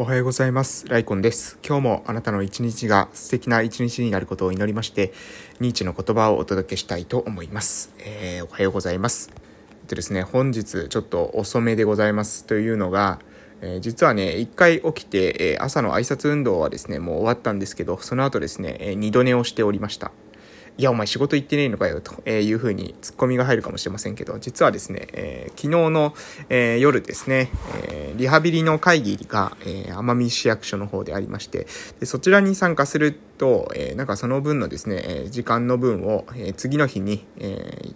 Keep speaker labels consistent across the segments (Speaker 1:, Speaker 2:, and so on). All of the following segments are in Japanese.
Speaker 1: おはようございます。ライコンです。今日もあなたの一日が素敵な一日になることを祈りまして、ニーチの言葉をお届けしたいと思います。えー、おはようございます。えっとですね、本日ちょっと遅めでございますというのが、えー、実はね、一回起きて、えー、朝の挨拶運動はですね、もう終わったんですけど、その後ですね、え二度寝をしておりました。いや、お前仕事行ってねえのかよ、というふうにツッコミが入るかもしれませんけど、実はですね、えー、昨日の、えー、夜ですね、えー、リハビリの会議が、え奄美市役所の方でありまして、でそちらに参加すると、えなんかその分のですね、え時間の分を、え次の日に、え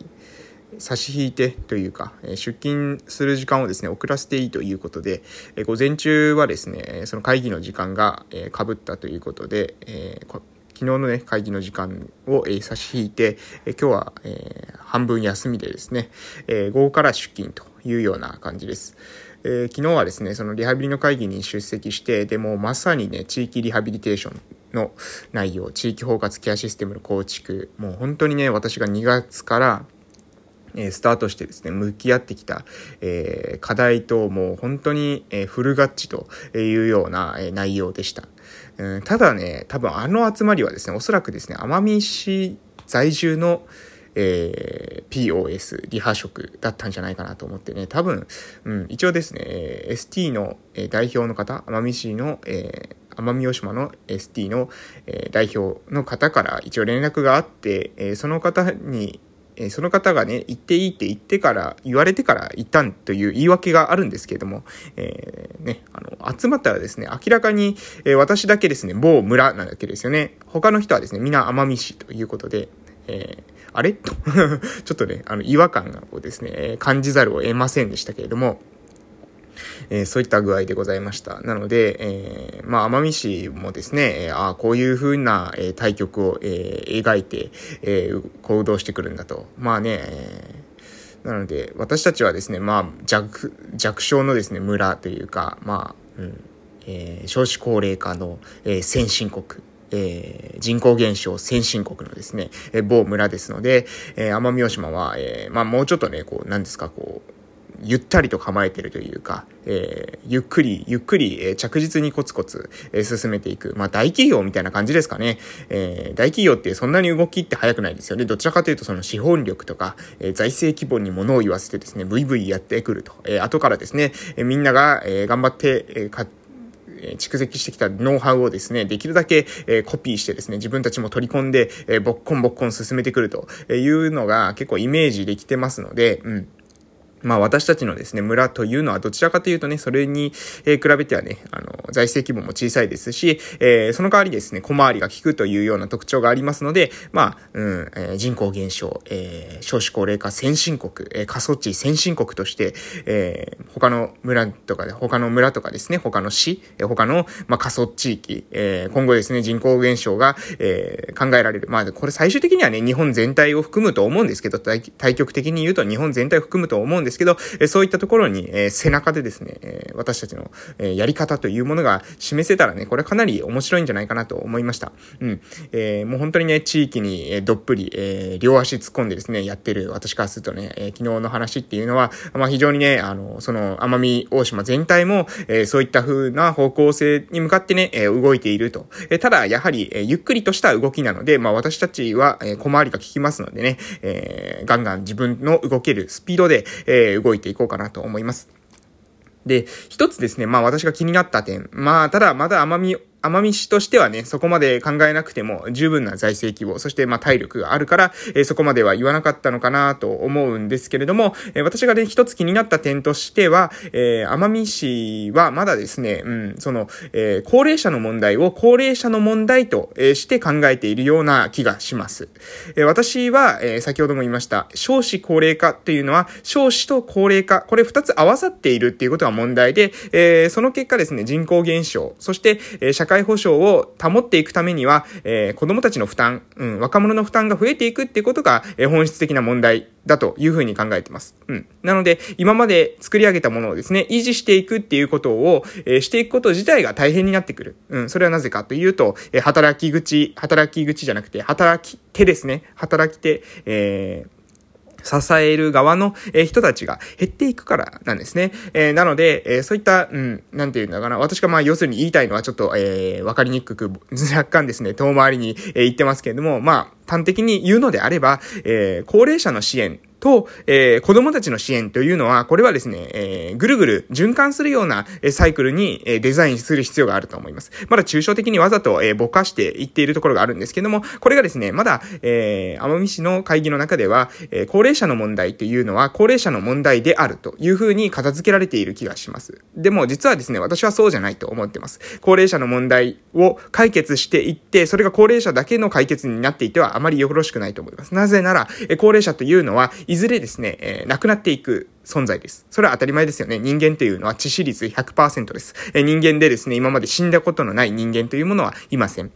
Speaker 1: 差し引いてというか、出勤する時間をですね、遅らせていいということで、午前中はですね、その会議の時間が被ったということで、昨日のね、会議の時間を、えー、差し引いて、えー、今日は、えー、半分休みでですね、えー、午後から出勤というような感じです。えー、昨日はですね、そのリハビリの会議に出席して、でもまさにね、地域リハビリテーションの内容、地域包括ケアシステムの構築、もう本当にね、私が2月から、えスタートしてですね、向き合ってきた、えー、課題ともう本当に、えー、フルガッチというような、えー、内容でした。うん、ただね、多分あの集まりはですね、おそらくですね、奄美市在住の、えー、POS、リハ職だったんじゃないかなと思ってね、多分、うん、一応ですね、ST の代表の方、奄美市の、えー、奄美大島の ST の、え、代表の方から一応連絡があって、え、その方に、えその方がね、行っていいって言ってから、言われてから行ったんという言い訳があるんですけれども、えー、ね、あの、集まったらですね、明らかに、え、私だけですね、某村なわけですよね。他の人はですね、皆奄美市ということで、えー、あれ？と ちょっとね、あの、違和感をですね、感じざるを得ませんでしたけれども、えー、そういった具合でございました。なので、えー、まあ、奄美市もですね、ああ、こういう風な、えー、対局を、えー、描いて、えー、行動してくるんだと。まあね、えー、なので、私たちはですね、まあ、弱、弱小のですね、村というか、まあ、うん、えー、少子高齢化の、えー、先進国。えー、人口減少先進国のですね、えー、某村ですので、えー、奄美大島は、えー、まあもうちょっとね、こう、なんですか、こう、ゆったりと構えてるというか、えー、ゆっくり、ゆっくり、えー、着実にコツコツ、えー、進めていく。まあ、大企業みたいな感じですかね。えー、大企業ってそんなに動きって早くないですよね。どちらかというと、その資本力とか、えー、財政規模に物を言わせてですね、ブイブイやってくると。えー、後からですね、えー、みんなが、えー、頑張って、えー、買って、蓄積してきたノウハウをですね、できるだけ、えコピーしてですね、自分たちも取り込んで、えボッコンボッコン進めてくるというのが結構イメージできてますので、うん。まあ私たちのですね、村というのはどちらかというとね、それに、え比べてはね、あの、財政規模も小さいですし、えー、その代わりですね、小回りが効くというような特徴がありますので、まあ、うん、えー、人口減少、えー、少子高齢化先進国、えー、過疎地先進国として、えー、他の村とかで、他の村とかですね、他の市、えー、他の、まあ、過疎地域、えー、今後ですね、人口減少が、えー、考えられる。まあ、これ最終的にはね、日本全体を含むと思うんですけど、対極的に言うと日本全体を含むと思うんですけど、えそういったところに、え背中でですね、え私たちの、えやり方というものがが示せたらね、これかなり面白いんじゃないかなと思いました。うん。えー、もう本当にね、地域に、えどっぷり、えー、両足突っ込んでですね、やってる私からするとね、えー、昨日の話っていうのは、まあ非常にね、あの、その奄美大島全体も、えー、そういった風な方向性に向かってね、えー、動いていると。えー、ただ、やはり、えー、ゆっくりとした動きなので、まあ私たちは、えー、小回りが効きますのでね、えー、ガンガン自分の動けるスピードで、えー、動いていこうかなと思います。で、一つですね、まあ私が気になった点。まあ、ただまだ奄美奄美市としてはね、そこまで考えなくても十分な財政規模、そしてまあ体力があるから、えー、そこまでは言わなかったのかなと思うんですけれども、えー、私がね、一つ気になった点としては、えー、奄美市はまだですね、うん、その、えー、高齢者の問題を高齢者の問題と、えー、して考えているような気がします。えー、私は、えー、先ほども言いました、少子高齢化っていうのは、少子と高齢化、これ二つ合わさっているっていうことが問題で、えー、その結果ですね、人口減少、そして、えー、社会会保障を保っていくためには、えー、子供たちの負担、うん、若者の負担が増えていくっていうことが、えー、本質的な問題だというふうに考えています。うん。なので、今まで作り上げたものをですね、維持していくっていうことを、えー、していくこと自体が大変になってくる。うん。それはなぜかというと、えー、働き口、働き口じゃなくて、働き手ですね。働き手、えー、支える側の、え人たちが減っていくからなんですね。えー、なので、えー、そういった、うん、なんていうんだかな。私がまあ要するに言いたいのはちょっと、えー、わかりにくく、若干ですね、遠回りに、え、言ってますけれども、まあ、端的に言うのであれば、え、高齢者の支援と、えー、子供たちの支援というのは、これはですね、えー、ぐるぐる循環するようなサイクルにデザインする必要があると思います。まだ抽象的にわざと、えー、ぼかしていっているところがあるんですけども、これがですね、まだ、えー、奄美市の会議の中では、えー、高齢者の問題というのは、高齢者の問題であるというふうに片付けられている気がします。でも、実はですね、私はそうじゃないと思ってます。高齢者の問題を解決していって、それが高齢者だけの解決になっていてはあまりよろしくないと思います。なぜなら、え高齢者というのは、いずれですね、えー、なくなっていく存在です。それは当たり前ですよね。人間というのは致死率100%です。えー、人間でですね、今まで死んだことのない人間というものはいません。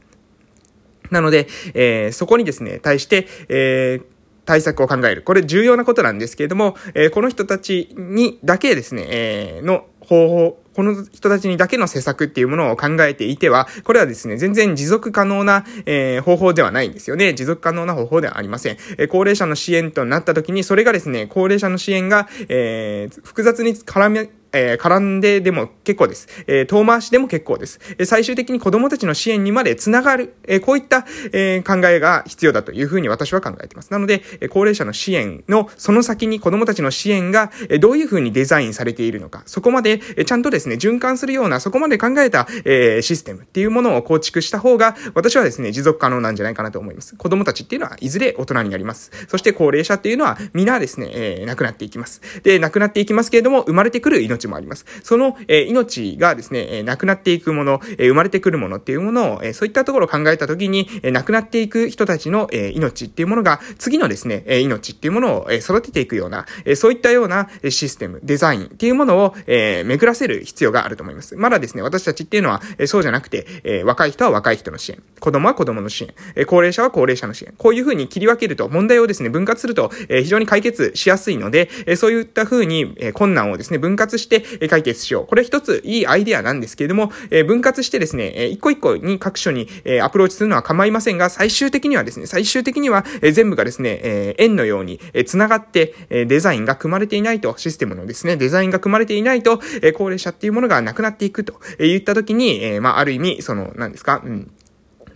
Speaker 1: なので、えー、そこにですね、対して、えー、対策を考える。これ重要なことなんですけれども、えー、この人たちにだけですね、えー、の方法、この人たちにだけの施策っていうものを考えていては、これはですね、全然持続可能な、えー、方法ではないんですよね。持続可能な方法ではありません。えー、高齢者の支援となった時に、それがですね、高齢者の支援が、えー、複雑に絡め、えー、絡んででも結構です。えー、遠回しでも結構です。えー、最終的に子供たちの支援にまでつながる、え、こういった、え、考えが必要だというふうに私は考えています。なので、え、高齢者の支援のその先に子供たちの支援が、え、どういうふうにデザインされているのか、そこまで、え、ちゃんとですね、循環するような、そこまで考えた、え、システムっていうものを構築した方が、私はですね、持続可能なんじゃないかなと思います。子供たちっていうのはいずれ大人になります。そして高齢者っていうのは皆ですね、え、亡くなっていきます。で、亡くなっていきますけれども、生まれてくる命もあります。その、えー、命がですね、えー、亡くなっていくもの、えー、生まれてくるものっていうものを、えー、そういったところを考えたときに、えー、亡くなっていく人たちの、えー、命っていうものが、次のですね、えー、命っていうものを、えー、育てていくような、えー、そういったようなシステム、デザインっていうものを、えー、巡らせる必要があると思います。まだですね、私たちっていうのは、えー、そうじゃなくて、えー、若い人は若い人の支援、子供は子供の支援、えー、高齢者は高齢者の支援、こういうふうに切り分けると、問題をですね、分割すると、えー、非常に解決しやすいので、えー、そういったふうに、えー、困難をですね、分割して、えー、解決しよう。これ一ついいアイデアなんですけれども、え、分割してですね、えー、一個一個に各所に、え、アプローチするのは構いませんが、最終的にはですね、最終的には、え、全部がですね、え、円のように、え、繋がって、え、デザインが組まれていないと、システムのですね、デザインが組まれていないと、え、高齢者っていうものがなくなっていくと、え、言ったときに、え、まあ、ある意味、その、何ですか、うん。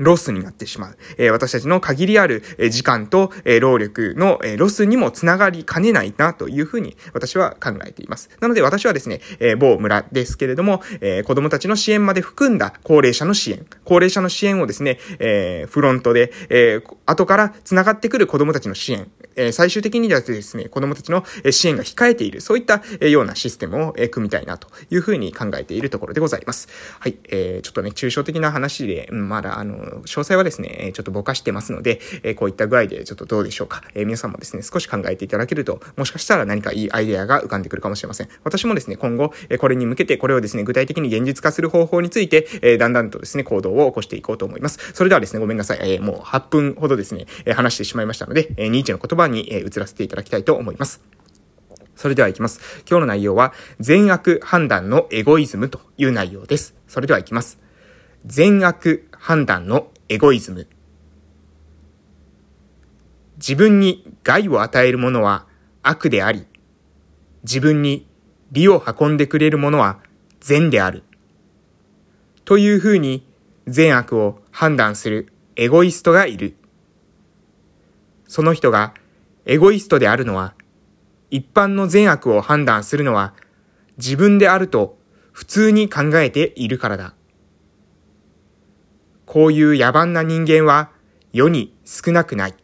Speaker 1: ロスになってしまう。え、私たちの限りある、時間と、労力の、ロスにもつながりかねないなというふうに私は考えています。なので私はですね、え某村ですけれども、え子供たちの支援まで含んだ高齢者の支援、高齢者の支援をですね、えフロントで、え後から繋がってくる子供たちの支援、え最終的にですね、子供たちの支援が控えている、そういったようなシステムを組みたいなというふうに考えているところでございます。はい、えー、ちょっとね、抽象的な話で、まだあの、詳細はですね、ちょっとぼかしてますので、えこういった具合でちょっとどうでしょうか。え皆さんもですね、少し考えていただけると、もしかしたら何かいいアイデアが浮かんでくるかもしれません。私もですね、今後、これに向けて、これをですね、具体的に現実化する方法について、えだんだんとですね、行動を起こしていこうと思います。それではですね、ごめんなさい。えもう8分ほどですね、話してしまいましたので、えニーチェの言葉に、え移らせていただきたいと思います。それでは行きます。今日の内容は、善悪判断のエゴイズムという内容です。それでは行きます。善悪判断のエゴイズム。自分に害を与えるものは悪であり、自分に利を運んでくれるものは善である。というふうに善悪を判断するエゴイストがいる。その人がエゴイストであるのは、一般の善悪を判断するのは自分であると普通に考えているからだ。こういう野蛮な人間は世に少なくない。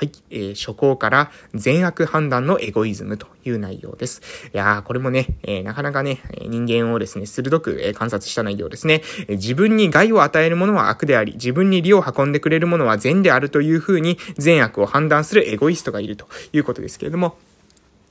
Speaker 1: はい、えー、初行から善悪判断のエゴイズムという内容です。いやー、これもね、えー、なかなかね、人間をですね、鋭く、えー、観察した内容ですね、えー。自分に害を与えるものは悪であり、自分に利を運んでくれるものは善であるというふうに善悪を判断するエゴイストがいるということですけれども、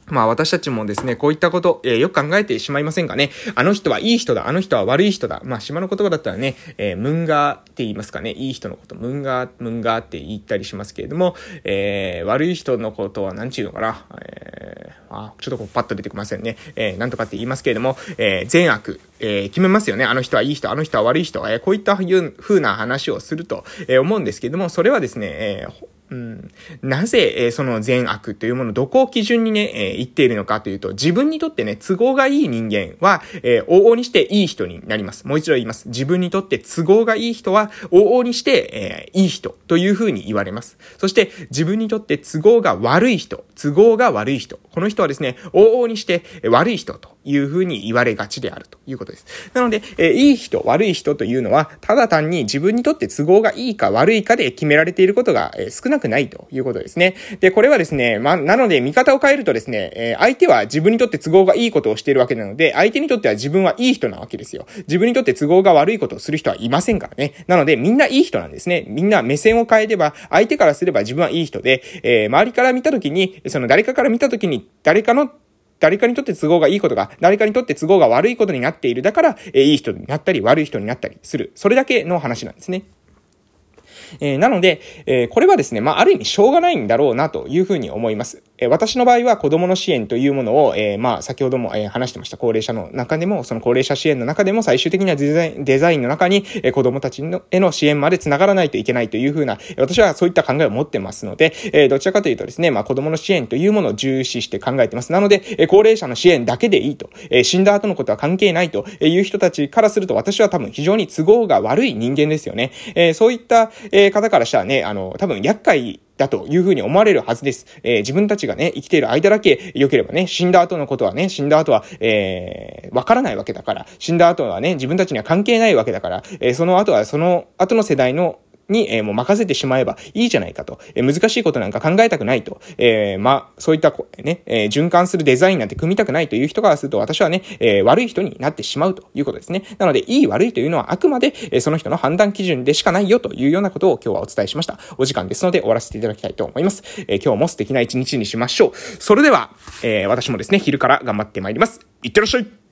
Speaker 1: まあ私たちもですね、こういったこと、えー、よく考えてしまいませんかね。あの人はいい人だ、あの人は悪い人だ。まあ島の言葉だったらね、えー、ムンガーって言いますかね。いい人のこと、ムンガー、ムンガーって言ったりしますけれども、えー、悪い人のことは何ちゅうのかな。えー、あ、ちょっとこうパッと出てきませんね。えー、なんとかって言いますけれども、えー、善悪、えー、決めますよね。あの人はいい人、あの人は悪い人。えー、こういった風な話をすると、えー、思うんですけれども、それはですね、えーうん、なぜ、えー、その善悪というもの、どこを基準にね、えー、言っているのかというと、自分にとってね、都合がいい人間は、えー、往々にしていい人になります。もう一度言います。自分にとって都合がいい人は、往々にして、えー、いい人というふうに言われます。そして、自分にとって都合が悪い人、都合が悪い人、この人はですね、往々にして悪い人というふうに言われがちであるということです。なので、えー、いい人、悪い人というのは、ただ単に自分にとって都合がいいか悪いかで決められていることが、えー、少なくないということですね。で、これはですね、ま、なので見方を変えるとですね、えー、相手は自分にとって都合がいいことをしているわけなので、相手にとっては自分はいい人なわけですよ。自分にとって都合が悪いことをする人はいませんからね。なので、みんないい人なんですね。みんな目線を変えれば、相手からすれば自分はいい人で、えー、周りから見たときに、その誰かから見たときに、誰かの誰かにとって都合がいいことが、誰かにとって都合が悪いことになっている。だから、え、いい人になったり、悪い人になったりする。それだけの話なんですね。えー、なので、えー、これはですね、まあ、ある意味しょうがないんだろうなというふうに思います。え、私の場合は子供の支援というものを、えまあ、先ほども、え話してました高齢者の中でも、その高齢者支援の中でも最終的にはデザイン、デザインの中に、え子供たちのへの支援まで繋がらないといけないというふうな、私はそういった考えを持ってますので、えどちらかというとですね、まあ、子供の支援というものを重視して考えてます。なので、え高齢者の支援だけでいいと、え死んだ後のことは関係ないという人たちからすると、私は多分非常に都合が悪い人間ですよね。えそういった、え方からしたらね、あの、多分厄介だというふうに思われるはずです。えー、自分たちがね、生きている間だけ良ければね、死んだ後のことはね、死んだ後は、えー、わからないわけだから、死んだ後はね、自分たちには関係ないわけだから、えー、その後はその後の世代のに、えー、もう任せてしまえばいいじゃないかと。えー、難しいことなんか考えたくないと。えー、まあ、そういった、ね、えー、循環するデザインなんて組みたくないという人からすると、私はね、えー、悪い人になってしまうということですね。なので、いい悪いというのはあくまで、えー、その人の判断基準でしかないよというようなことを今日はお伝えしました。お時間ですので終わらせていただきたいと思います。えー、今日も素敵な一日にしましょう。それでは、えー、私もですね、昼から頑張ってまいります。いってらっしゃい